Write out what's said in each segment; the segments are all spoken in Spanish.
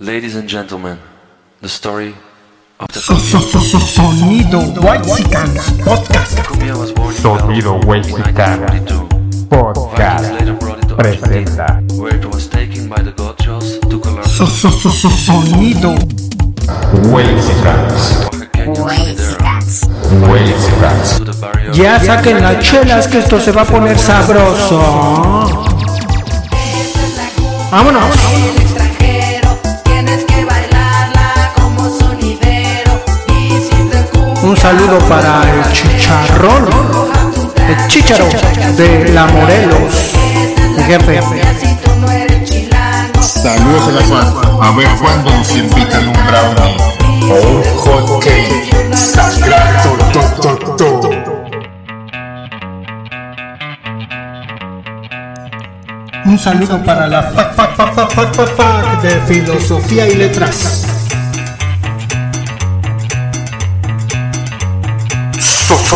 Ladies and gentlemen, the story of the So- so- so- so- Sonido Whitesicans Podcast. Cumbia was born in Sonido Belgium in Whitesicans 1942. Five Podcast presenta Sonido barrio. Ya saquen las chelas que esto se va a poner sabroso. Vámonos. Un saludo para el chicharrón, el chicharo de la Morelos, mi jefe. Saludos a la Juan. A ver cuándo nos invitan un brownie o un hot cake. Sagrado, to, to, to. Un saludo para la fac, fac, fac, fac, fac, fac, fac de filosofía y letras.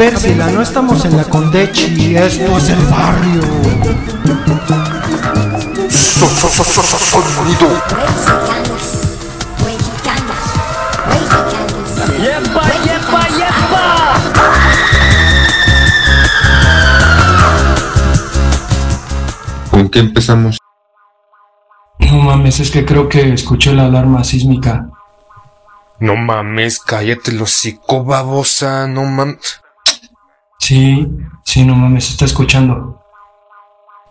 Ver, si la no estamos en la Condechi, esto es el barrio. So, so, so, so, so, Sonido. ¿Con qué empezamos? No mames, es que creo que escuché la alarma sísmica. No mames, cállate los hocico, babosa, no mames. Sí, sí, no mames, está escuchando.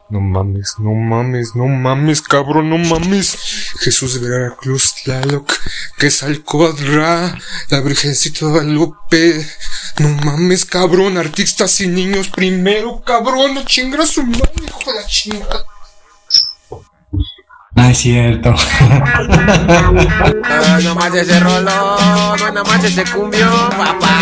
No mames, no mames, no mames, cabrón, no mames. Jesús de Veracruz, Tlaloc, que Salcodra, la Virgencita de Guadalupe. No mames, cabrón, artistas y niños primero, cabrón, no chingra su madre, hijo de la chingada. No es cierto. no más ese rolón, no más ese cumbio, papá.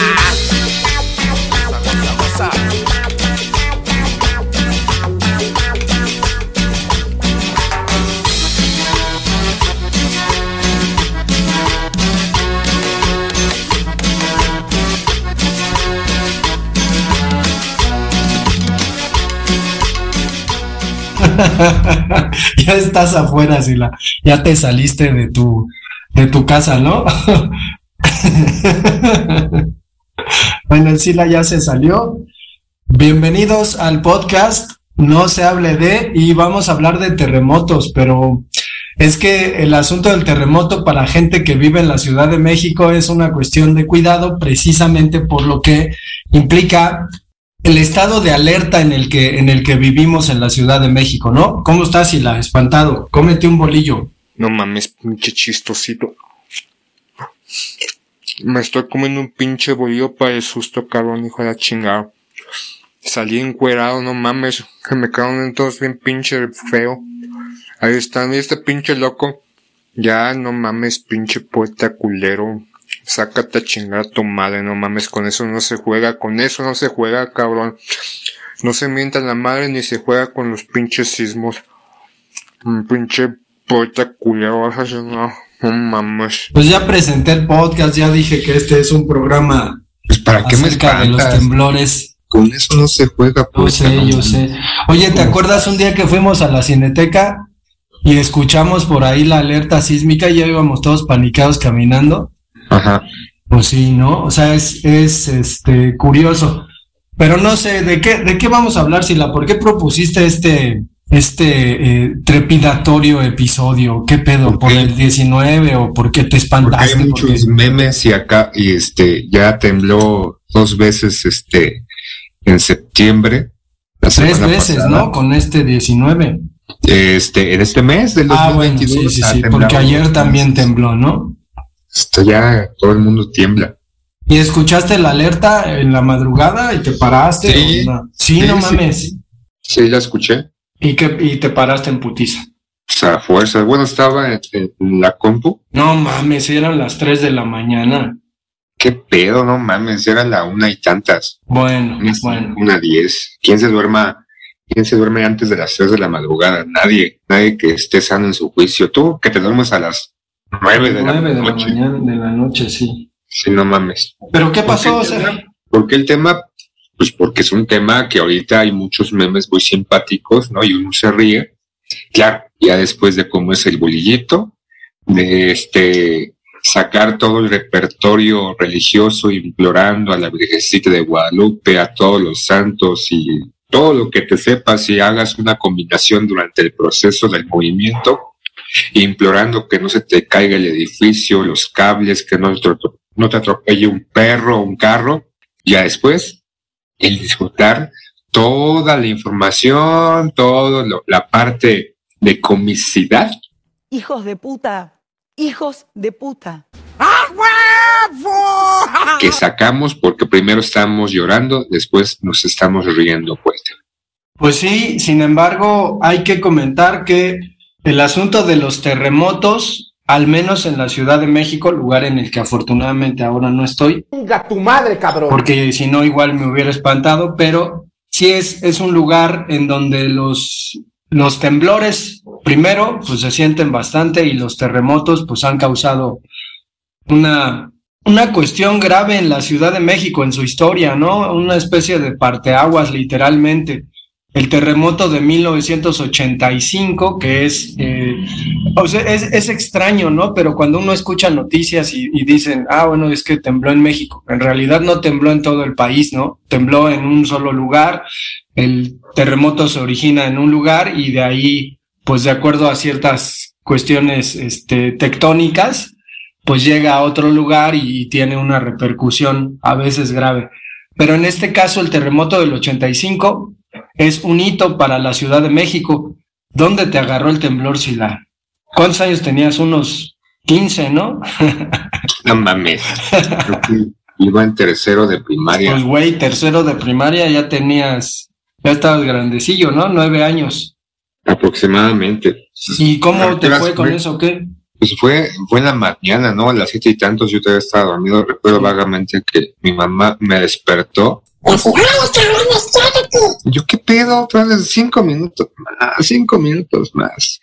ya estás afuera, Sila. Ya te saliste de tu, de tu casa, ¿no? bueno, Sila ya se salió. Bienvenidos al podcast No se hable de y vamos a hablar de terremotos, pero es que el asunto del terremoto para gente que vive en la Ciudad de México es una cuestión de cuidado precisamente por lo que implica el estado de alerta en el que en el que vivimos en la Ciudad de México, ¿no? ¿Cómo estás, Sila? Espantado. Cómete un bolillo. No mames, pinche chistosito. Me estoy comiendo un pinche bolillo para el susto, cabrón, hijo de la chingada. Salí encuerado, no mames, que me quedaron todos bien pinche feo. Ahí está, este pinche loco. Ya, no mames, pinche poeta culero. Sácate a chingar a tu madre, no mames, con eso no se juega, con eso no se juega, cabrón. No se mienta la madre ni se juega con los pinches sismos. Un pinche poeta culero, no, no mames. Pues ya presenté el podcast, ya dije que este es un programa Pues para qué me de los temblores. Con eso no se juega, Yo pues. sé, yo sé. Oye, ¿te acuerdas un día que fuimos a la Cineteca y escuchamos por ahí la alerta sísmica y ya íbamos todos panicados caminando? Ajá. Pues sí, ¿no? O sea, es, es este curioso. Pero no sé, ¿de qué, de qué vamos a hablar, Sila? ¿Por qué propusiste este, este eh, trepidatorio episodio? ¿Qué pedo? ¿Por el 19 o por qué te Porque espantaste? hay ¿Por qué? muchos memes y acá, y este, ya tembló dos veces, este, en septiembre. Tres veces, pasada. ¿no? Con este 19. Este, en este mes del Ah, bueno, 2022. sí, sí, sí, porque ayer también tembló, ¿no? Esto ya todo el mundo tiembla. ¿Y escuchaste la alerta en la madrugada y te paraste? Sí. o no? Sí, Sí, no sí. mames. Sí, la escuché. ¿Y, qué, y te paraste en putiza. O sea, fuerza. Bueno, estaba en, en la compu. No mames, eran las 3 de la mañana. ¿Qué pedo? No mames, era la una y tantas. Bueno, Una, bueno. una diez. ¿Quién se duerma? ¿Quién se duerme antes de las tres de la madrugada? Nadie. Nadie que esté sano en su juicio. Tú que te duermes a las nueve de la noche. mañana, de la noche, sí. Sí, no mames. ¿Pero qué pasó, Porque el Sergio? tema- ¿Por qué el tema? Pues porque es un tema que ahorita hay muchos memes muy simpáticos, ¿no? Y uno se ríe. Claro, ya después de cómo es el bolillito, de este sacar todo el repertorio religioso implorando a la Virgencita de Guadalupe, a todos los santos y todo lo que te sepas y hagas una combinación durante el proceso del movimiento, implorando que no se te caiga el edificio, los cables, que no te, no te atropelle un perro o un carro. Ya después, el disfrutar toda la información, toda la parte de comicidad Hijos de puta, hijos de puta. que sacamos porque primero estamos llorando, después nos estamos riendo fuerte. Pues sí, sin embargo, hay que comentar que el asunto de los terremotos, al menos en la Ciudad de México, lugar en el que afortunadamente ahora no estoy, Venga, tu madre, cabrón. porque si no igual me hubiera espantado, pero sí es, es un lugar en donde los, los temblores, primero, pues se sienten bastante y los terremotos, pues han causado una, una cuestión grave en la Ciudad de México, en su historia, ¿no? Una especie de parteaguas, literalmente. El terremoto de 1985, que es, eh, o sea, es, es extraño, ¿no? Pero cuando uno escucha noticias y, dicen, ah, bueno, es que tembló en México, en realidad no tembló en todo el país, ¿no? Tembló en un solo lugar, el terremoto se origina en un lugar y de ahí, pues de acuerdo a ciertas cuestiones este, tectónicas, pues llega a otro lugar y tiene una repercusión a veces grave. Pero en este caso, el terremoto del 85 es un hito para la Ciudad de México. ¿Dónde te agarró el temblor, Sila? ¿Cuántos años tenías? Unos 15, ¿no? No mames. Iba en tercero de primaria. Pues, güey, tercero de primaria ya tenías, ya estabas grandecillo, ¿no? Nueve años. aproximadamente. ¿Y cómo te fue con eso? ¿Qué? Pues fue, fue en la mañana, ¿no? A las siete y tantos yo todavía estaba dormido. Recuerdo vagamente que mi mamá me despertó. Yo, ¿qué pedo? Otra vez cinco minutos más, cinco minutos más.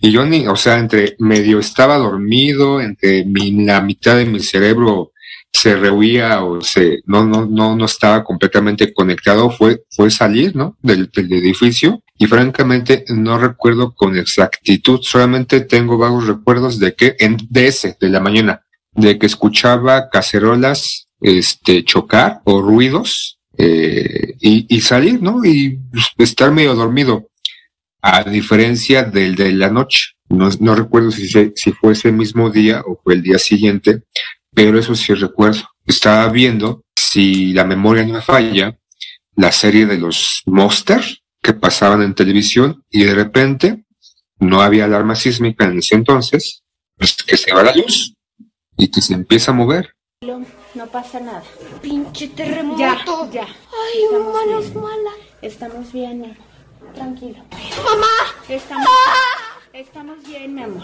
Y yo ni, o sea, entre medio estaba dormido, entre mi, la mitad de mi cerebro se rehuía o se, no, no, no, no estaba completamente conectado, fue, fue salir, ¿no? Del, del edificio. Y francamente no recuerdo con exactitud, solamente tengo vagos recuerdos de que, en, de ese, de la mañana, de que escuchaba cacerolas, este, chocar o ruidos, eh, y, y salir, ¿no? Y pues, estar medio dormido a diferencia del de la noche. No, no recuerdo si, se- si fue ese mismo día o fue el día siguiente, pero eso sí recuerdo. Estaba viendo, si la memoria no me falla, la serie de los Monster que pasaban en televisión y de repente no había alarma sísmica en ese entonces, pues que se va la luz y que se empieza a mover. Pasa nada. Pinche terremoto. Ya, ya. Ay, manos bien. malas. Estamos bien, mi amor. Tranquilo. Mamá. Estamos, estamos bien, mi amor.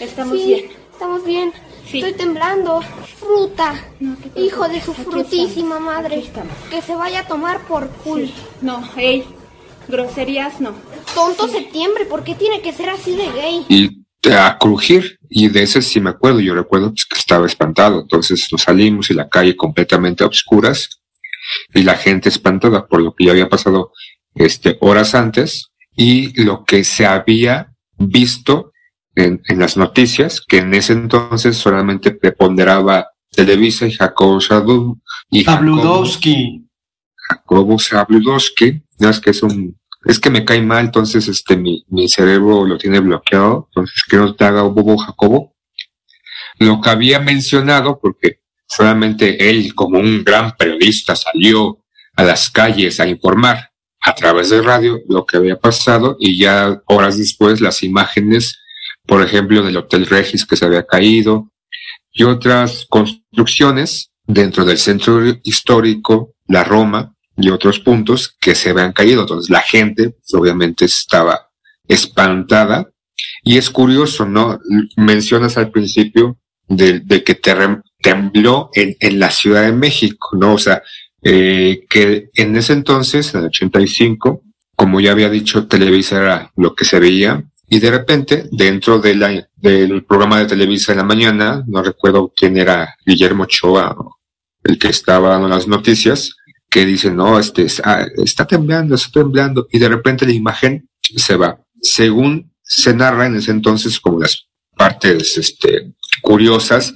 Estamos Sí, bien. Estamos bien. Sí. Estoy temblando. Fruta. No te. Hijo de su Aquí frutísima estamos, madre. aquí estamos. Que se vaya a tomar por cool. Sí. No, ey. Groserías no. Tonto septiembre, ¿por qué tiene que ser así de gay? A crujir. Y de ese sí me acuerdo. Yo recuerdo pues, que estaba espantado. Entonces nos salimos y la calle completamente a obscuras y la gente espantada por lo que ya había pasado este, horas antes y lo que se había visto en, en las noticias, que en ese entonces solamente preponderaba Televisa y Jacobo y Jacobo. Jacobo Zabludowski, no es que es un, es que me cae mal, entonces este mi, mi cerebro lo tiene bloqueado, entonces que no te haga bobo Jacobo. Lo que había mencionado, porque solamente él como un gran periodista salió a las calles a informar a través de radio lo que había pasado y ya horas después las imágenes, por ejemplo, del Hotel Regis que se había caído y otras construcciones dentro del centro histórico, la Roma y otros puntos que se habían caído. Entonces la gente pues, obviamente estaba espantada y es curioso, ¿no? Mencionas al principio de, que tembló en, en la Ciudad de México, ¿no? O sea, eh, que en ese entonces, en el 85, como ya había dicho, Televisa era lo que se veía, y de repente, dentro del programa de Televisa en la mañana, no recuerdo quién era Guillermo Choa, el que estaba dando las noticias, que dice, no, este, ah, está temblando, está temblando, y de repente la imagen se va. Según se narra en ese entonces, como las partes este, curiosas,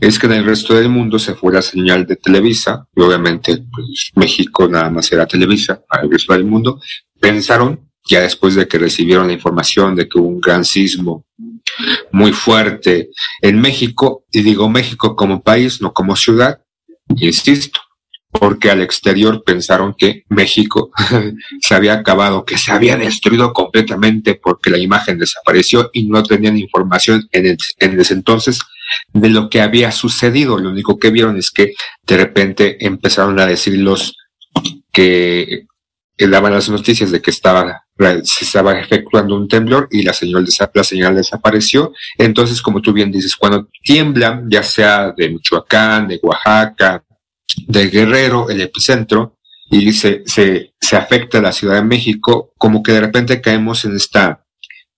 es que en el resto del mundo se fue la señal de Televisa, y obviamente pues, México nada más era Televisa, para el resto del mundo, pensaron, ya después de que recibieron la información de que hubo un gran sismo muy fuerte en México, y digo México como país, no como ciudad, insisto, porque al exterior pensaron que México se había acabado, que se había destruido completamente porque la imagen desapareció y no tenían información en, el, en ese entonces de lo que había sucedido. Lo único que vieron es que de repente empezaron a decir los que, daban las noticias de que estaba se estaba efectuando un temblor y la señal, la señal desapareció. Entonces, como tú bien dices, cuando tiembla, ya sea de Michoacán, de Oaxaca, de Guerrero, el epicentro, y se, se, se afecta a la Ciudad de México, como que de repente caemos en esta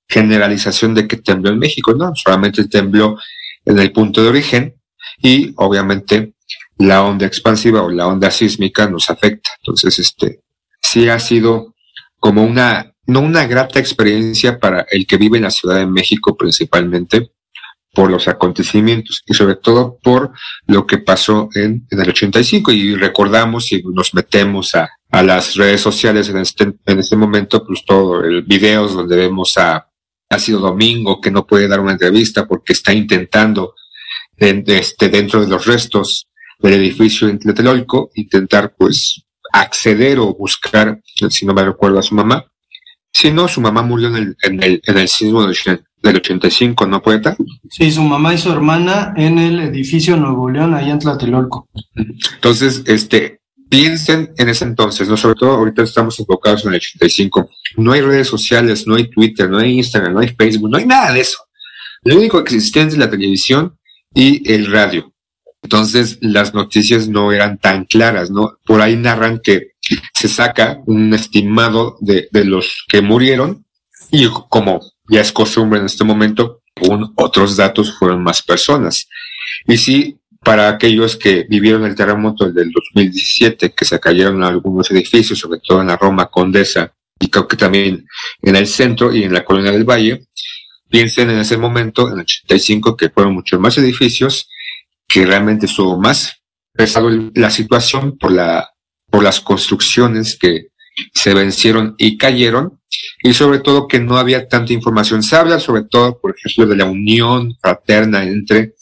generalización de que tembló en México, no, solamente tembló en el punto de origen y obviamente la onda expansiva o la onda sísmica nos afecta. Entonces, este, sí ha sido como una, no una grata experiencia para el que vive en la Ciudad de México principalmente, por los acontecimientos y sobre todo por lo que pasó en, en el 85 y recordamos y nos metemos a, a las redes sociales en este, en este momento, pues todo el videos donde vemos a sido Domingo que no puede dar una entrevista porque está intentando de, de este, dentro de los restos del edificio en Tlatelolco intentar pues acceder o buscar, si no me recuerdo a su mamá, si no, su mamá murió en el, en el, en el sismo del, del 85, ¿no, poeta? Sí, su mamá y su hermana en el edificio Nuevo León, ahí en Tlatelolco. Entonces, este, piensen en ese entonces, ¿no? Sobre todo ahorita estamos enfocados en el 85. No hay redes sociales, no hay Twitter, no hay Instagram, no hay Facebook, no hay nada de eso. Lo único que existía es la televisión y el radio. Entonces, las noticias no eran tan claras, ¿no? Por ahí narran que se saca un estimado de, de los que murieron y como ya es costumbre en este momento, con otros datos fueron más personas. Y sí, para aquellos que vivieron el terremoto del 2017, que se cayeron algunos edificios, sobre todo en la Roma Condesa y creo que también en el centro y en la colonia del Valle, piensen en ese momento, en el 85, que fueron muchos más edificios, que realmente estuvo más pesado la situación por la por las construcciones que se vencieron y cayeron y sobre todo que no había tanta información. Se habla sobre todo, por ejemplo, de la unión fraterna entre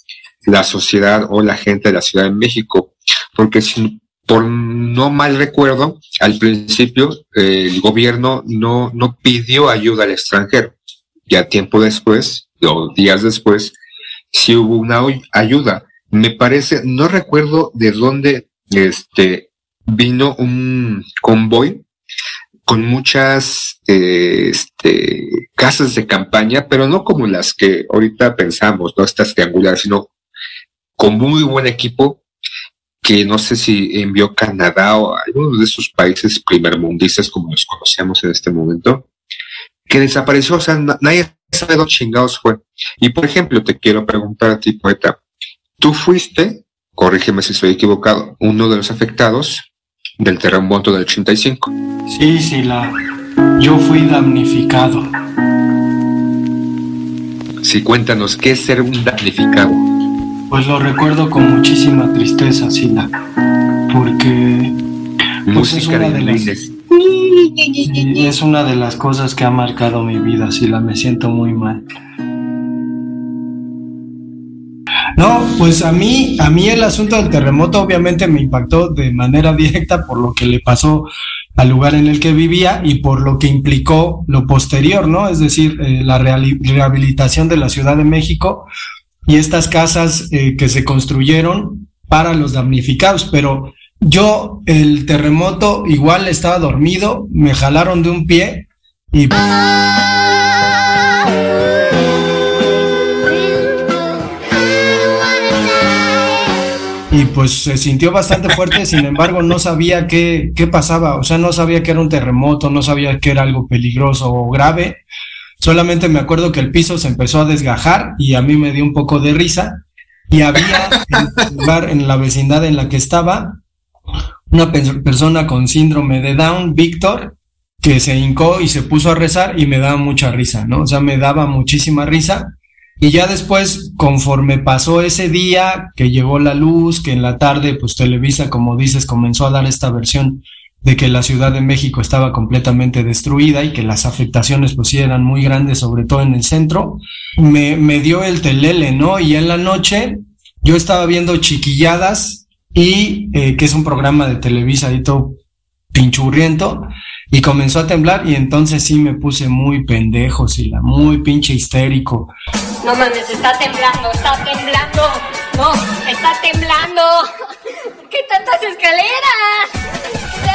la sociedad o la gente de la Ciudad de México, porque si, por no mal recuerdo, al principio eh, el gobierno no, no pidió ayuda al extranjero. Ya tiempo después, o días después, sí hubo una ayuda. Me parece, no recuerdo de dónde este, vino un convoy con muchas eh, este, casas de campaña, pero no como las que ahorita pensamos, no estas triangulares, sino con muy buen equipo que no sé si envió Canadá o algunos de esos países primermundistas como los conocemos en este momento, que desapareció, o sea, nadie sabe dónde chingados fue. Y por ejemplo, te quiero preguntar a ti, poeta, tú fuiste, corrígeme si estoy equivocado, uno de los afectados del terremoto del 85. Sí, sí, la, yo fui damnificado. Sí, cuéntanos, ¿qué es ser un damnificado? Pues lo recuerdo con muchísima tristeza, Sila, porque pues es, una de las, es una de las cosas que ha marcado mi vida, Sila, me siento muy mal. No, pues a mí, a mí el asunto del terremoto obviamente me impactó de manera directa por lo que le pasó al lugar en el que vivía y por lo que implicó lo posterior, ¿no? Es decir, eh, la rehabilitación de la Ciudad de México y estas casas eh, que se construyeron para los damnificados. Pero yo, el terremoto, igual estaba dormido, me jalaron de un pie y... y pues se sintió bastante fuerte, sin embargo no sabía qué, qué pasaba, o sea, no sabía que era un terremoto, no sabía que era algo peligroso o grave, solamente me acuerdo que el piso se empezó a desgajar y a mí me dio un poco de risa y había en lugar, en la vecindad en la que estaba, una pe- persona con síndrome de Down, Víctor, que se hincó y se puso a rezar y me daba mucha risa, ¿no? O sea, me daba muchísima risa. Y ya después, conforme pasó ese día, que llegó la luz, que en la tarde, pues Televisa, como dices, comenzó a dar esta versión de que la Ciudad de México estaba completamente destruida y que las afectaciones pues sí eran muy grandes, sobre todo en el centro, me, me dio el telele, ¿no? Y en la noche yo estaba viendo Chiquilladas y eh, que es un programa de Televisa ahí todo pinchurriento y comenzó a temblar y entonces sí me puse muy pendejo, Sila, muy pinche histérico. No mames, está temblando, está temblando. No, está temblando. ¿Qué tantas escaleras? La.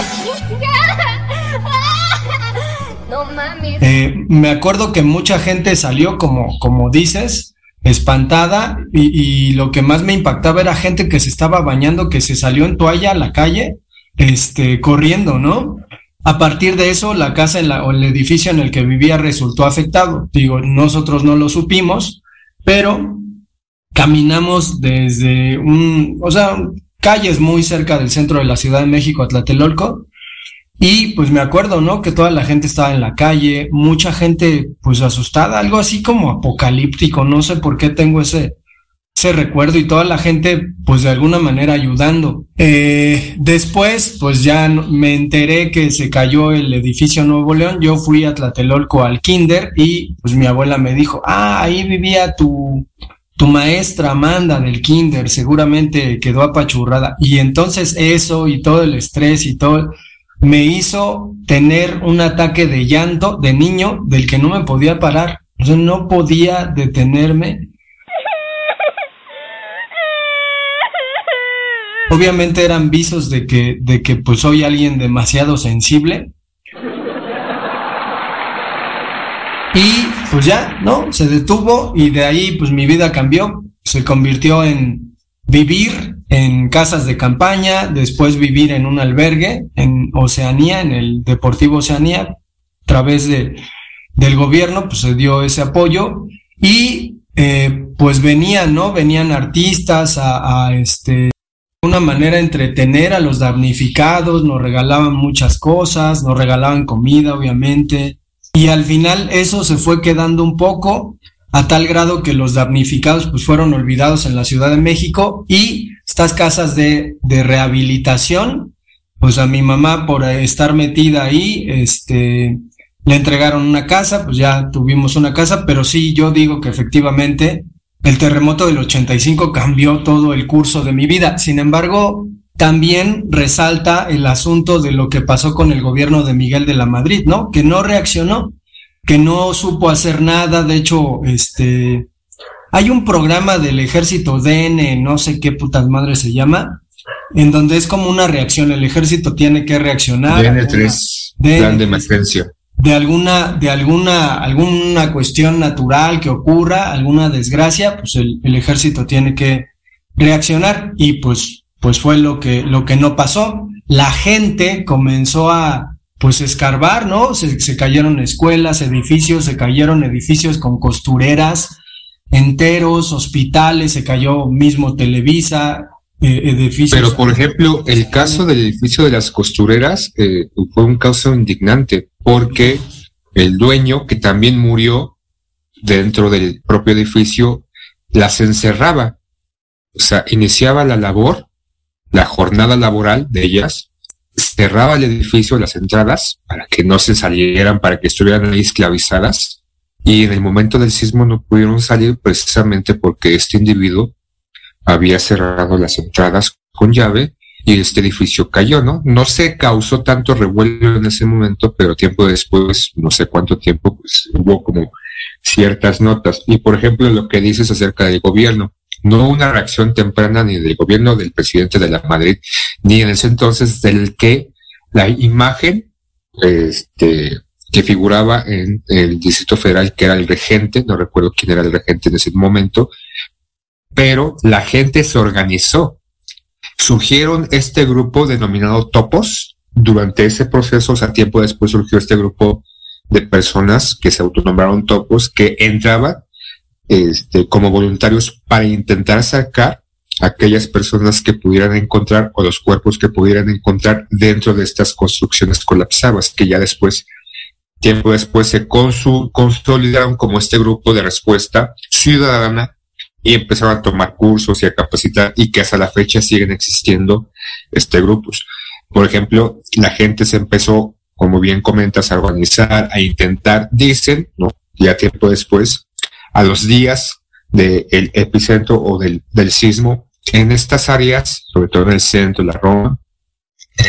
No mames. Eh, me acuerdo que mucha gente salió, como, como dices, espantada y, y lo que más me impactaba era gente que se estaba bañando, que se salió en toalla a la calle, este, corriendo, ¿no? A partir de eso, la casa o el edificio en el que vivía resultó afectado. Digo, nosotros no lo supimos, pero caminamos desde un, o sea, calles muy cerca del centro de la Ciudad de México, a Tlatelolco, y pues me acuerdo, ¿no? Que toda la gente estaba en la calle, mucha gente pues asustada, algo así como apocalíptico, no sé por qué tengo ese, ese recuerdo y toda la gente pues de alguna manera ayudando. Eh, después pues ya me enteré que se cayó el edificio Nuevo León, yo fui a Tlatelolco al kinder y pues mi abuela me dijo, ah, ahí vivía tu, tu maestra Amanda del kinder, seguramente quedó apachurrada. Y entonces eso y todo el estrés y todo me hizo tener un ataque de llanto de niño del que no me podía parar. O no podía detenerme. Obviamente eran visos de que, de que pues soy alguien demasiado sensible. Y pues ya, ¿no? Se detuvo y de ahí pues mi vida cambió. Se convirtió en vivir en casas de campaña, después vivir en un albergue en Oceanía, en el Deportivo Oceanía, a través de, del gobierno, pues se dio ese apoyo y eh, pues venían, ¿no? Venían artistas a, a este una manera de entretener a los damnificados, nos regalaban muchas cosas, nos regalaban comida, obviamente, y al final eso se fue quedando un poco a tal grado que los damnificados pues fueron olvidados en la Ciudad de México y estas casas de, de rehabilitación, pues a mi mamá por estar metida ahí, este, le entregaron una casa, pues ya tuvimos una casa, pero sí, yo digo que efectivamente el terremoto del 85 cambió todo el curso de mi vida. Sin embargo, también resalta el asunto de lo que pasó con el gobierno de Miguel de la Madrid, ¿no? Que no reaccionó, que no supo hacer nada. De hecho, este, hay un programa del ejército DN, no sé qué putas madres se llama, en donde es como una reacción. El ejército tiene que reaccionar. DN3, DN3. plan de emergencia. De alguna, de alguna, alguna cuestión natural que ocurra, alguna desgracia, pues el, ejército tiene que reaccionar y pues, pues fue lo que, lo que no pasó. La gente comenzó a, pues escarbar, ¿no? Se, se cayeron escuelas, edificios, se cayeron edificios con costureras enteros, hospitales, se cayó mismo Televisa, eh, edificios. Pero, por ejemplo, el caso del edificio de las costureras eh, fue un caso indignante porque el dueño, que también murió dentro del propio edificio, las encerraba. O sea, iniciaba la labor, la jornada laboral de ellas, cerraba el edificio, las entradas, para que no se salieran, para que estuvieran ahí esclavizadas. Y en el momento del sismo no pudieron salir precisamente porque este individuo había cerrado las entradas con llave y este edificio cayó, ¿no? No se causó tanto revuelo en ese momento, pero tiempo después, no sé cuánto tiempo, pues hubo como ciertas notas. Y por ejemplo, lo que dices acerca del gobierno, no una reacción temprana ni del gobierno del presidente de la Madrid, ni en ese entonces del que la imagen, este, que figuraba en el Distrito Federal, que era el regente, no recuerdo quién era el regente en ese momento, pero la gente se organizó surgieron este grupo denominado topos. Durante ese proceso, o sea, tiempo después surgió este grupo de personas que se autonombraron topos, que entraban este, como voluntarios para intentar sacar aquellas personas que pudieran encontrar o los cuerpos que pudieran encontrar dentro de estas construcciones colapsadas, que ya después, tiempo después, se consolidaron como este grupo de respuesta ciudadana y empezaron a tomar cursos y a capacitar y que hasta la fecha siguen existiendo este grupos. Por ejemplo, la gente se empezó, como bien comentas, a organizar, a intentar, dicen, ¿no? Ya tiempo después, a los días del epicentro o del, del sismo, en estas áreas, sobre todo en el centro, la Roma,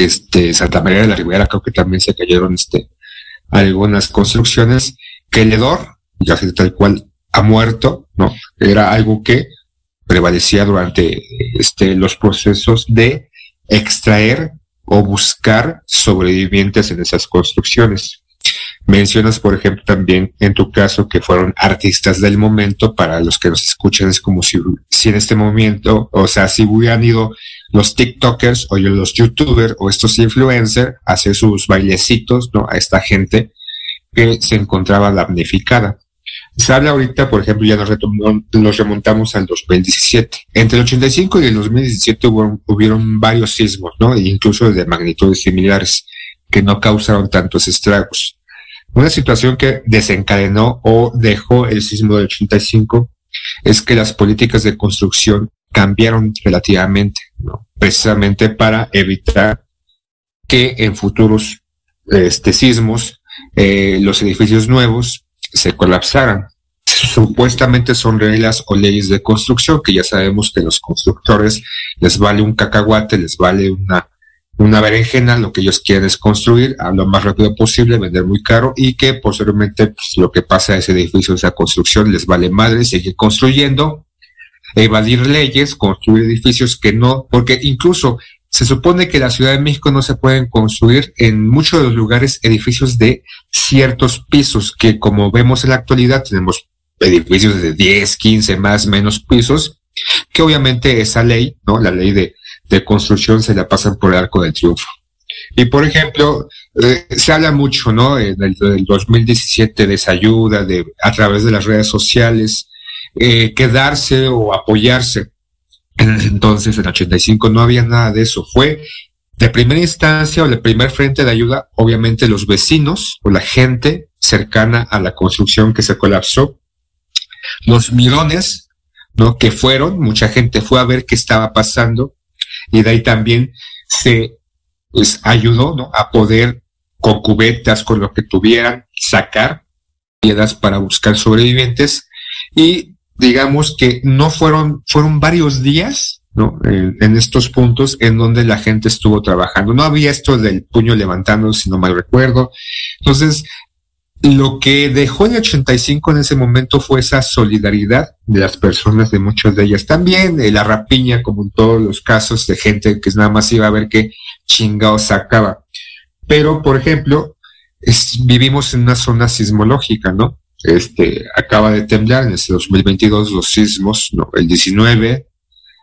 este, Santa María de la Ribera, creo que también se cayeron este, algunas construcciones, que el hedor, ya tal cual, muerto, ¿no? Era algo que prevalecía durante este, los procesos de extraer o buscar sobrevivientes en esas construcciones. Mencionas, por ejemplo, también en tu caso que fueron artistas del momento, para los que nos escuchan es como si, si en este momento, o sea, si hubieran ido los TikTokers o los YouTubers o estos influencers a hacer sus bailecitos, ¿no? A esta gente que se encontraba damnificada. Se habla ahorita, por ejemplo, ya nos, nos remontamos al 2017. Entre el 85 y el 2017 hubo, hubieron varios sismos, ¿no? E incluso de magnitudes similares que no causaron tantos estragos. Una situación que desencadenó o dejó el sismo del 85 es que las políticas de construcción cambiaron relativamente, ¿no? precisamente para evitar que en futuros este, sismos eh, los edificios nuevos se colapsaran. Supuestamente son reglas o leyes de construcción que ya sabemos que los constructores les vale un cacahuate, les vale una, una berenjena, lo que ellos quieren es construir a lo más rápido posible, vender muy caro y que posteriormente pues, lo que pasa a ese edificio, esa construcción les vale madre, seguir construyendo, evadir leyes, construir edificios que no, porque incluso se supone que la Ciudad de México no se pueden construir en muchos de los lugares edificios de ciertos pisos, que como vemos en la actualidad tenemos edificios de 10, 15, más, menos pisos, que obviamente esa ley, ¿no? La ley de, construcción se la pasan por el arco del triunfo. Y por ejemplo, eh, se habla mucho, ¿no? En el, del 2017 de esa ayuda, de, a través de las redes sociales, eh, quedarse o apoyarse. En ese entonces, en 85, no había nada de eso. Fue de primera instancia o de primer frente de ayuda, obviamente los vecinos o la gente cercana a la construcción que se colapsó, los mirones, ¿no? Que fueron, mucha gente fue a ver qué estaba pasando y de ahí también se pues, ayudó, ¿no? A poder con cubetas, con lo que tuvieran, sacar piedras para buscar sobrevivientes y digamos que no fueron, fueron varios días, ¿no? En, en, estos puntos en donde la gente estuvo trabajando. No había esto del puño levantando, si no mal recuerdo. Entonces, lo que dejó el 85 en ese momento fue esa solidaridad de las personas, de muchas de ellas. También eh, la rapiña, como en todos los casos, de gente que nada más iba a ver qué chingado sacaba. Pero, por ejemplo, vivimos en una zona sismológica, ¿no? Este, acaba de temblar en este 2022 los sismos, ¿no? El 19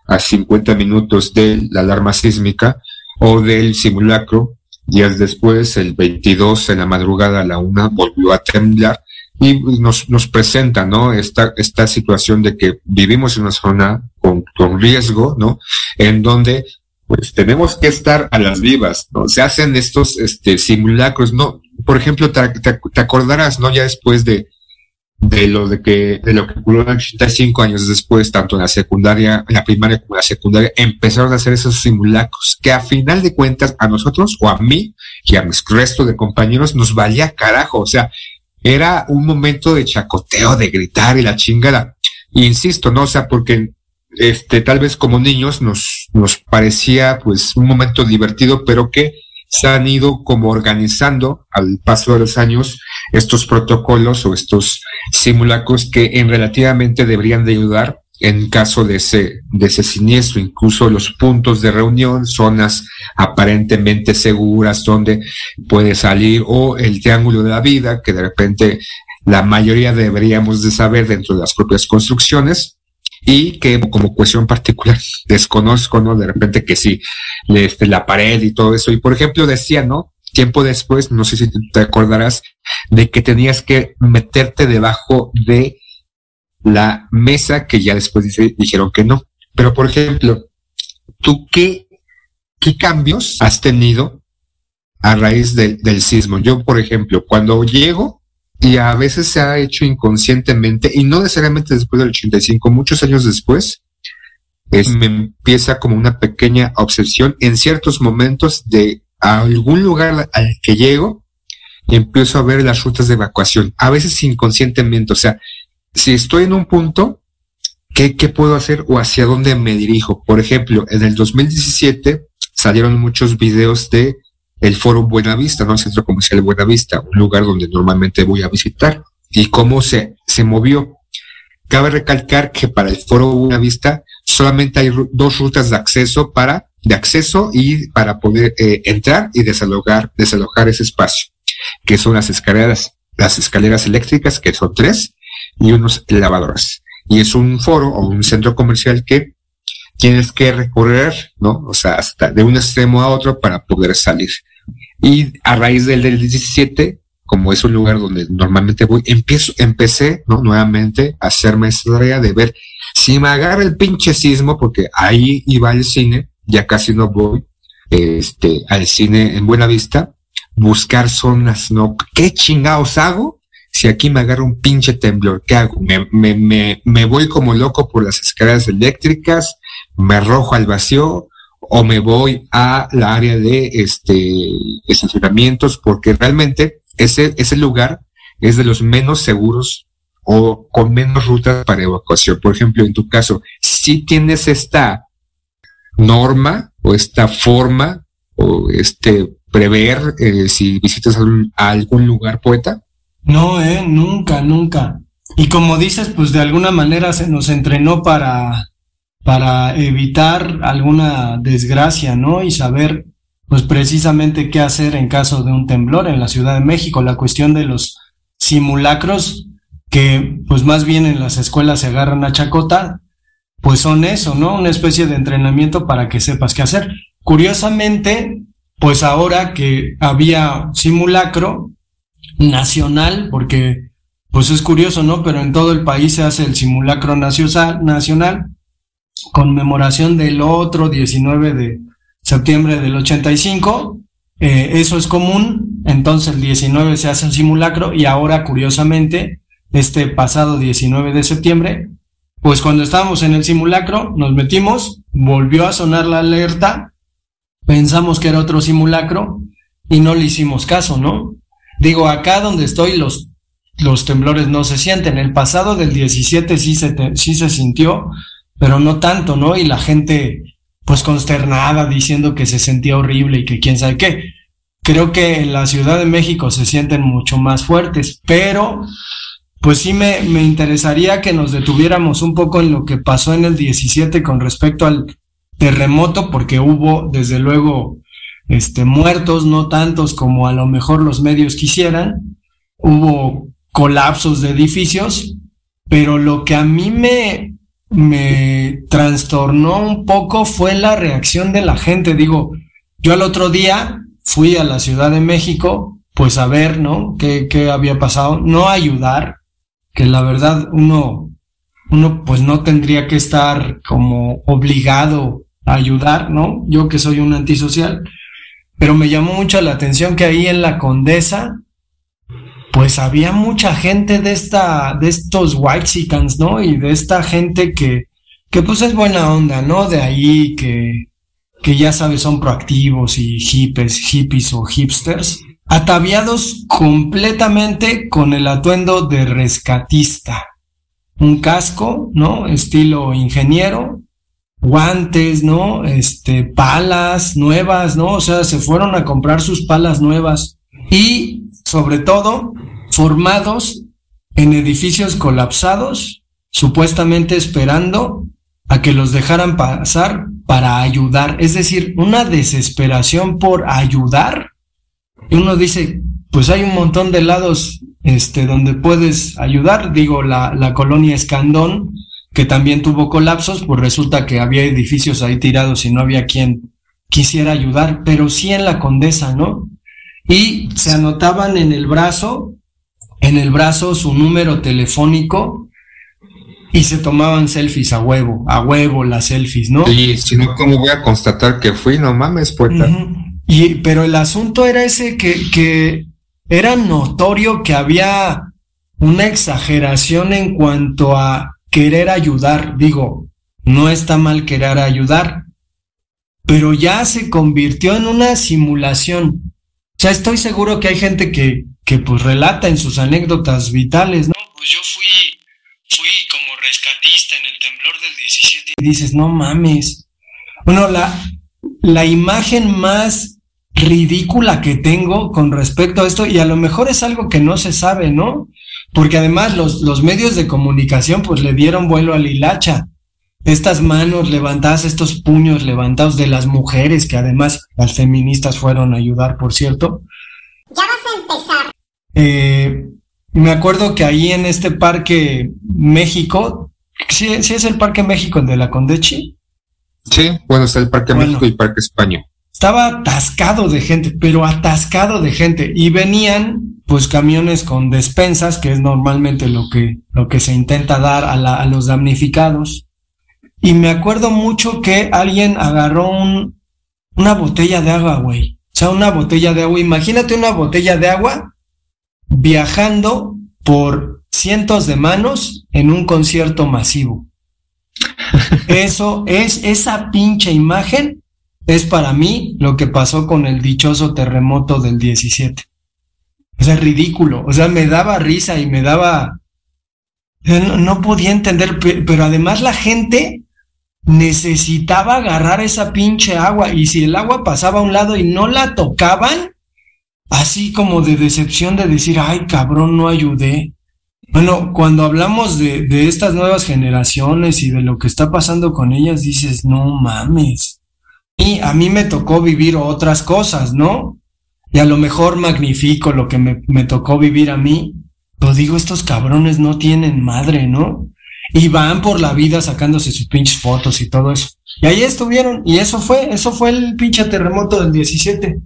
a 50 minutos de la alarma sísmica o del simulacro. Días después, el 22 en la madrugada a la una, volvió a temblar y nos, nos presenta, ¿no? Esta, esta situación de que vivimos en una zona con, con riesgo, ¿no? En donde pues tenemos que estar a las vivas, ¿no? Se hacen estos este, simulacros, ¿no? Por ejemplo, te, acordarás, ¿no? Ya después de, de lo de que, de lo que ocurrió 85 años después, tanto en la secundaria, en la primaria como en la secundaria, empezaron a hacer esos simulacros, que a final de cuentas, a nosotros, o a mí, y a mis resto de compañeros, nos valía carajo, o sea, era un momento de chacoteo, de gritar y la chingada. Insisto, ¿no? O sea, porque este, tal vez como niños nos, nos parecía pues un momento divertido, pero que se han ido como organizando al paso de los años estos protocolos o estos simulacros que en relativamente deberían de ayudar en caso de ese, de ese siniestro, incluso los puntos de reunión, zonas aparentemente seguras donde puede salir o el triángulo de la vida que de repente la mayoría deberíamos de saber dentro de las propias construcciones y que como cuestión particular desconozco, ¿no? De repente que sí, este, la pared y todo eso. Y por ejemplo decía, ¿no? Tiempo después, no sé si te acordarás, de que tenías que meterte debajo de la mesa que ya después dijeron que no. Pero por ejemplo, ¿tú qué, qué cambios has tenido a raíz del sismo? Yo, por ejemplo, cuando llego, y a veces se ha hecho inconscientemente y no necesariamente después del 85, muchos años después, es, me empieza como una pequeña obsesión en ciertos momentos de algún lugar al que llego y empiezo a ver las rutas de evacuación, a veces inconscientemente, o sea, si estoy en un punto, ¿qué, qué puedo hacer o hacia dónde me dirijo? Por ejemplo, en el 2017 salieron muchos videos de el Foro Buenavista, ¿no? El Centro Comercial Buenavista, un lugar donde normalmente voy a visitar. Y cómo se, se movió. Cabe recalcar que para el Foro Buenavista solamente hay dos rutas de acceso para, de acceso y para poder eh, entrar y desalojar, desalojar ese espacio, que son las escaleras, las escaleras eléctricas, que son tres, y unos lavadoras. Y es un foro o un centro comercial que tienes que recorrer, ¿no? O sea, hasta de un extremo a otro para poder salir. Y a raíz del, del 17, como es un lugar donde normalmente voy, empiezo, empecé, ¿no? Nuevamente a hacerme esta tarea de ver si me agarra el pinche sismo, porque ahí iba al cine, ya casi no voy, este, al cine en Buena Vista, buscar zonas, ¿no? ¿Qué chingados hago? Si aquí me agarra un pinche temblor, ¿qué hago? Me, me, me, me voy como loco por las escaleras eléctricas, me arrojo al vacío o me voy a la área de este estacionamientos porque realmente ese, ese lugar es de los menos seguros o con menos rutas para evacuación. Por ejemplo, en tu caso, si tienes esta norma o esta forma o este prever eh, si visitas algún, algún lugar poeta? No, eh, nunca, nunca. Y como dices, pues de alguna manera se nos entrenó para para evitar alguna desgracia, ¿no? Y saber, pues precisamente qué hacer en caso de un temblor en la Ciudad de México. La cuestión de los simulacros, que pues más bien en las escuelas se agarran a chacota, pues son eso, ¿no? Una especie de entrenamiento para que sepas qué hacer. Curiosamente, pues ahora que había simulacro nacional, porque pues es curioso, ¿no? Pero en todo el país se hace el simulacro nacional conmemoración del otro 19 de septiembre del 85. Eh, eso es común, entonces el 19 se hace un simulacro y ahora curiosamente, este pasado 19 de septiembre, pues cuando estábamos en el simulacro nos metimos, volvió a sonar la alerta, pensamos que era otro simulacro y no le hicimos caso, ¿no? Digo, acá donde estoy los, los temblores no se sienten, el pasado del 17 sí se, sí se sintió, pero no tanto, ¿no? Y la gente, pues consternada, diciendo que se sentía horrible y que quién sabe qué. Creo que en la Ciudad de México se sienten mucho más fuertes, pero pues sí me, me interesaría que nos detuviéramos un poco en lo que pasó en el 17 con respecto al terremoto, porque hubo, desde luego, este, muertos, no tantos como a lo mejor los medios quisieran, hubo colapsos de edificios, pero lo que a mí me, me trastornó un poco fue la reacción de la gente. Digo, yo el otro día fui a la Ciudad de México, pues a ver, ¿no? ¿Qué, qué había pasado? No ayudar, que la verdad uno, uno pues no tendría que estar como obligado a ayudar, ¿no? Yo que soy un antisocial, pero me llamó mucho la atención que ahí en la Condesa, pues había mucha gente de esta, de estos whitexicans, ¿no? Y de esta gente que, que pues es buena onda, ¿no? De ahí que, que ya sabes, son proactivos y hippies, hippies o hipsters, ataviados completamente con el atuendo de rescatista. Un casco, ¿no? Estilo ingeniero, guantes, ¿no? Este, palas nuevas, ¿no? O sea, se fueron a comprar sus palas nuevas y sobre todo formados en edificios colapsados, supuestamente esperando a que los dejaran pasar para ayudar. Es decir, una desesperación por ayudar. Y uno dice, pues hay un montón de lados este, donde puedes ayudar. Digo, la, la colonia Escandón que también tuvo colapsos, pues resulta que había edificios ahí tirados y no había quien quisiera ayudar, pero sí en la Condesa, ¿no? Y se anotaban en el brazo, en el brazo su número telefónico y se tomaban selfies a huevo, a huevo las selfies, ¿no? Y si no, ¿cómo voy a constatar que fui? No mames. Ujú. Y, pero el asunto era ese que, que era notorio que había una exageración en cuanto a querer ayudar. Digo, no está mal querer ayudar, pero ya se convirtió en una simulación. O sea, estoy seguro que hay gente que, que pues relata en sus anécdotas vitales, ¿no? Pues yo fui, fui como rescatista en el temblor del 17 y dices, no mames. Bueno, la, la imagen más ridícula que tengo con respecto a esto, y a lo mejor es algo que no se sabe, ¿no? Porque además los, los medios de comunicación pues le dieron vuelo a la hilacha. Estas manos levantadas, estos puños levantados de las mujeres, que además las feministas fueron a ayudar, por cierto. Ya vas a empezar. Eh, me acuerdo que ahí en este parque México, sí, sí es el Parque México, el de la Condechi, Sí, bueno, está el Parque Bueno. México y Parque España. estaba atascado de gente, pero atascado de gente. Y venían, pues, camiones con despensas, que es normalmente lo que, lo que se intenta dar a, la- a los damnificados. Y me acuerdo mucho que alguien agarró un, una botella de agua, güey. O sea, una botella de agua. Imagínate una botella de agua viajando por cientos de manos en un concierto masivo. Eso es, esa pinche imagen es para mí lo que pasó con el dichoso terremoto del 17. O sea, ridículo. O sea, me daba risa y me daba... No, no podía entender, pe- pero además la gente necesitaba agarrar esa pinche agua y si el agua pasaba a un lado y no la tocaban, así como de decepción de decir, ay cabrón, no ayudé. Bueno, cuando hablamos de, de estas nuevas generaciones y de lo que está pasando con ellas, dices, no mames. Y a mí me tocó vivir otras cosas, ¿no? Y a lo mejor magnifico lo que me, me tocó vivir a mí, pero digo, estos cabrones no tienen madre, ¿no? Y van por la vida sacándose sus pinches fotos y todo eso. Y ahí estuvieron, y eso fue, eso fue el pinche terremoto del 17.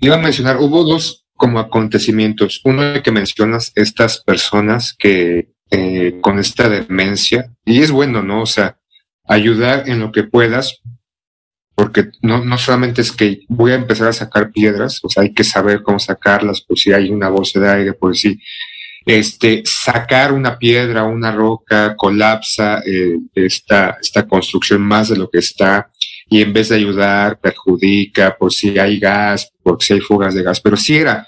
Iba a mencionar, hubo dos como acontecimientos. Uno de que mencionas estas personas que eh, con esta demencia, y es bueno, ¿no? O sea, ayudar en lo que puedas, porque no, no solamente es que voy a empezar a sacar piedras, o sea, hay que saber cómo sacarlas, por si hay una bolsa de aire, por si este, sacar una piedra, una roca, colapsa eh, esta, esta construcción más de lo que está y en vez de ayudar perjudica por si hay gas, por si hay fugas de gas, pero sí era.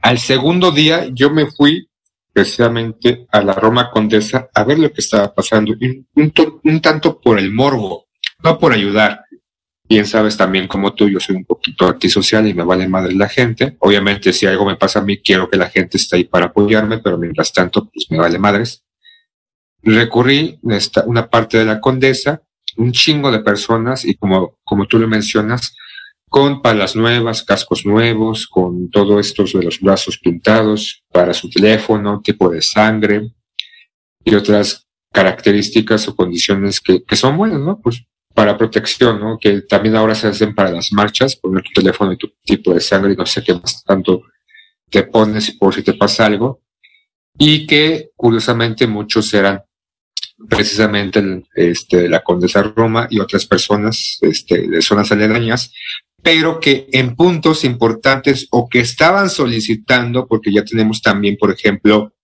Al segundo día yo me fui precisamente a la Roma Condesa a ver lo que estaba pasando, un, to- un tanto por el morbo, no por ayudar. Bien sabes también como tú, yo soy un poquito antisocial y me vale madre la gente. Obviamente si algo me pasa a mí, quiero que la gente esté ahí para apoyarme, pero mientras tanto, pues me vale madres. Recurrí esta, una parte de la Condesa, un chingo de personas y como, como tú lo mencionas, con palas nuevas, cascos nuevos, con todo estos de los brazos pintados para su teléfono, tipo de sangre y otras características o condiciones que, que son buenas, ¿no? Pues para protección, ¿no? Que también ahora se hacen para las marchas, poner tu teléfono y tu tipo de sangre y no sé qué más tanto te pones por si te pasa algo. Y que curiosamente muchos eran precisamente este, la Condesa Roma y otras personas este, de zonas aledañas, pero que en puntos importantes o que estaban solicitando, porque ya tenemos también, por ejemplo,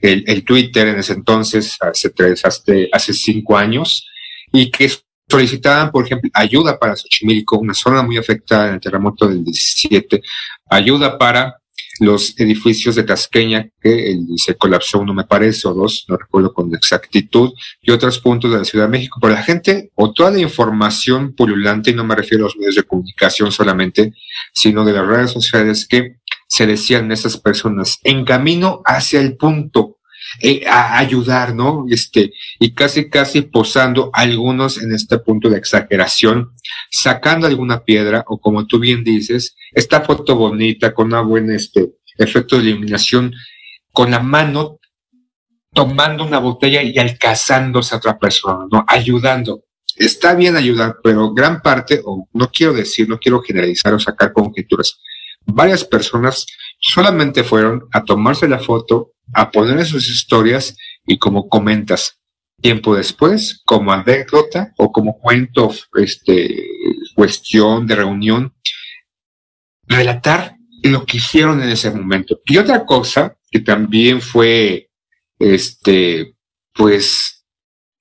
el, el Twitter en ese entonces, hace tres, hace, hace cinco años, y que solicitaban, por ejemplo, ayuda para Xochimilco, una zona muy afectada en el terremoto del 17, ayuda para los edificios de Tasqueña, que el- se colapsó uno, me parece, o dos, no recuerdo con exactitud, y otros puntos de la Ciudad de México. Pero la gente, o toda la información pululante, y no me refiero a los medios de comunicación solamente, sino de las redes sociales que se decían esas personas en camino hacia el punto, a ayudar, ¿no? Este, y casi, casi posando algunos en este punto de exageración, sacando alguna piedra, o como tú bien dices, esta foto bonita, con una buena, este, efecto de iluminación, con la mano tomando una botella y alcanzándose a otra persona, ¿no? Ayudando. Está bien ayudar, pero gran parte, o no quiero decir, no quiero generalizar o sacar conjeturas, varias personas solamente fueron a tomarse la foto, a poner sus historias y como comentas, tiempo después, como anécdota o como cuento, este, cuestión de reunión, relatar lo que hicieron en ese momento. Y otra cosa que también fue, este, pues,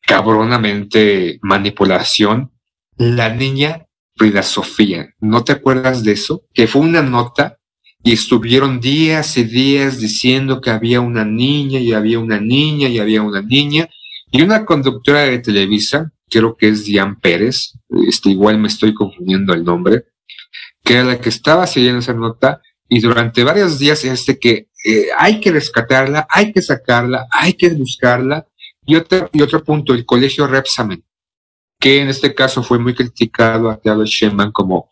cabronamente manipulación, la niña Frida Sofía. ¿No te acuerdas de eso? Que fue una nota y estuvieron días y días diciendo que había una niña y había una niña y había una niña y una conductora de Televisa, creo que es Diane Pérez, este, igual me estoy confundiendo el nombre, que era la que estaba siguiendo esa nota y durante varios días es de que eh, hay que rescatarla, hay que sacarla, hay que buscarla. Y otro, y otro punto, el colegio Repsamen, que en este caso fue muy criticado a Claudia Sheinbaum como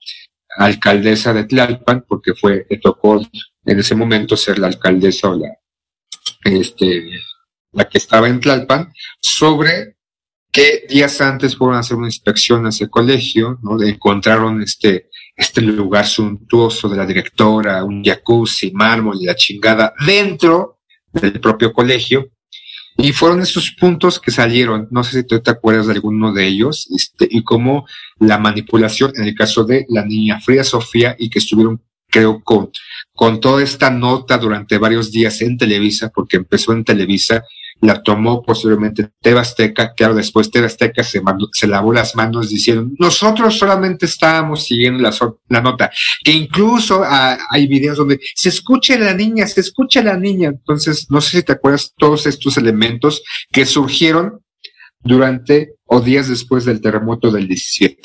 alcaldesa de Tlalpan, porque fue, le tocó en ese momento ser la alcaldesa o la, este, la que estaba en Tlalpan, sobre que días antes fueron a hacer una inspección a ese colegio, ¿no? Encontraron este, este lugar suntuoso de la directora, un jacuzzi, mármol y la chingada dentro del propio colegio. Y fueron esos puntos que salieron, no sé si tú te acuerdas de alguno de ellos, este, y cómo la manipulación, en el caso de la niña Frida Sofía, y que estuvieron, creo, con, con toda esta nota durante varios días en Televisa, porque empezó en Televisa la tomó posteriormente Tebasteca, claro, después Tebasteca se, se lavó las manos diciendo, nosotros solamente estábamos siguiendo la, la nota, que incluso ah, hay videos donde se escucha la niña, se escucha la niña, entonces no sé si te acuerdas todos estos elementos que surgieron durante o días después del terremoto del 17.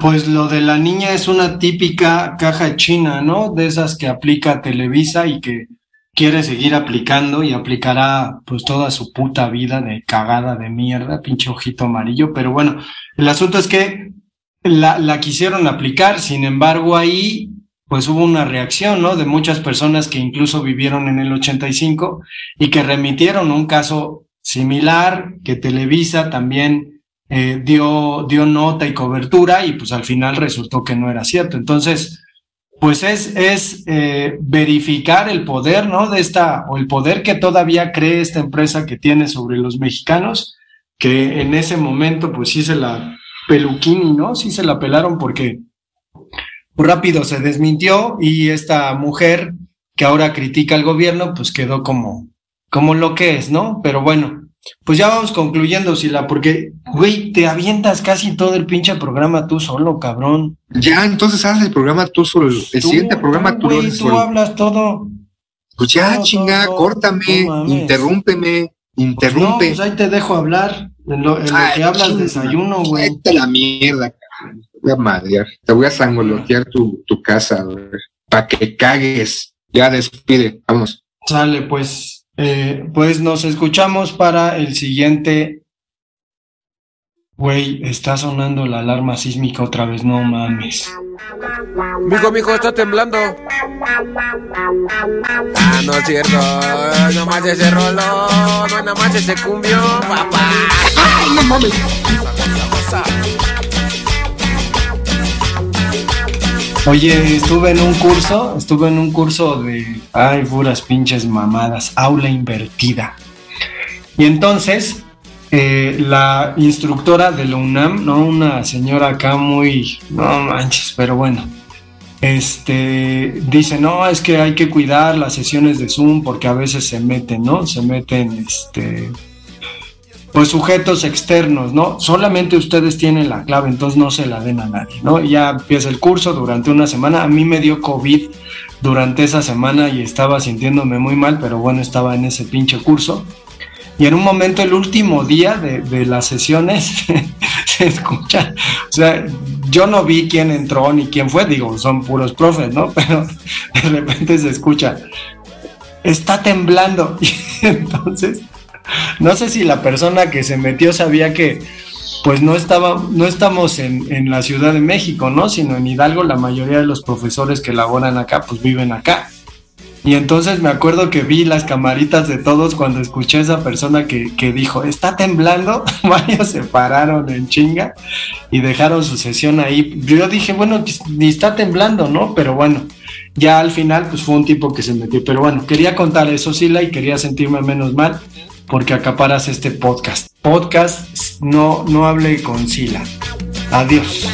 Pues lo de la niña es una típica caja china, ¿no? De esas que aplica Televisa y que quiere seguir aplicando y aplicará pues toda su puta vida de cagada de mierda, pinche ojito amarillo, pero bueno, el asunto es que la, la quisieron aplicar, sin embargo ahí pues hubo una reacción, ¿no? De muchas personas que incluso vivieron en el 85 y que remitieron un caso similar, que Televisa también eh, dio, dio nota y cobertura y pues al final resultó que no era cierto. Entonces, pues es, es eh, verificar el poder, ¿no? De esta, o el poder que todavía cree esta empresa que tiene sobre los mexicanos, que en ese momento, pues sí se la peluquini, ¿no? Sí se la pelaron porque rápido se desmintió y esta mujer que ahora critica al gobierno, pues quedó como, como lo que es, ¿no? Pero bueno, pues ya vamos concluyendo, Sila, porque, güey, te avientas casi todo el pinche programa tú solo, cabrón. Ya, entonces haz el programa tú solo. El siguiente programa tú, güey, tú hablas todo. Pues ya, chinga, córtame, interrúmpeme, interrumpe. No, pues ahí te dejo hablar. En lo, en lo que hablas desayuno, güey. Vete la mierda, cabrón. Voy a madrear. Te voy a sangolotear tu, tu casa, güey. Para que cagues. Ya despide, vamos. Sale, pues. Eh, pues nos escuchamos para el siguiente. Güey, está sonando la alarma sísmica otra vez, no mames. Mijo, mijo, está temblando. Ah, no es cierto. No más ese rollo. No nada más ese cumbio, papá. ¡Ay, no mames! Oye, estuve en un curso, estuve en un curso de, ay, puras pinches mamadas, aula invertida. Y entonces, eh, la instructora de la UNAM, ¿no? Una señora acá muy, no manches, pero bueno, este, dice, no, es que hay que cuidar las sesiones de Zoom porque a veces se meten, ¿no? Se meten, este, pues sujetos externos, ¿no? Solamente ustedes tienen la clave, entonces no se la den a nadie, ¿no? Ya empieza el curso durante una semana. A mí me dio COVID durante esa semana y estaba sintiéndome muy mal, pero bueno, estaba en ese pinche curso. Y en un momento, el último día de, de las sesiones, se escucha, o sea, yo no vi quién entró ni quién fue, digo, son puros profes, ¿no? Pero de repente se escucha, está temblando. Y entonces no sé si la persona que se metió sabía que pues no estaba, no estamos en, en, la Ciudad de México, ¿no? Sino en Hidalgo, la mayoría de los profesores que laboran acá, pues viven acá. Y entonces me acuerdo que vi las camaritas de todos cuando escuché a esa persona que, que dijo, está temblando, varios se pararon en chinga y dejaron su sesión ahí. Yo dije, bueno, ni está temblando, ¿no? Pero bueno, ya al final pues fue un tipo que se metió. Pero bueno, quería contar eso, Sila, y quería sentirme menos mal porque acaparas este podcast. Podcast, no, no hable con Sila. Adiós.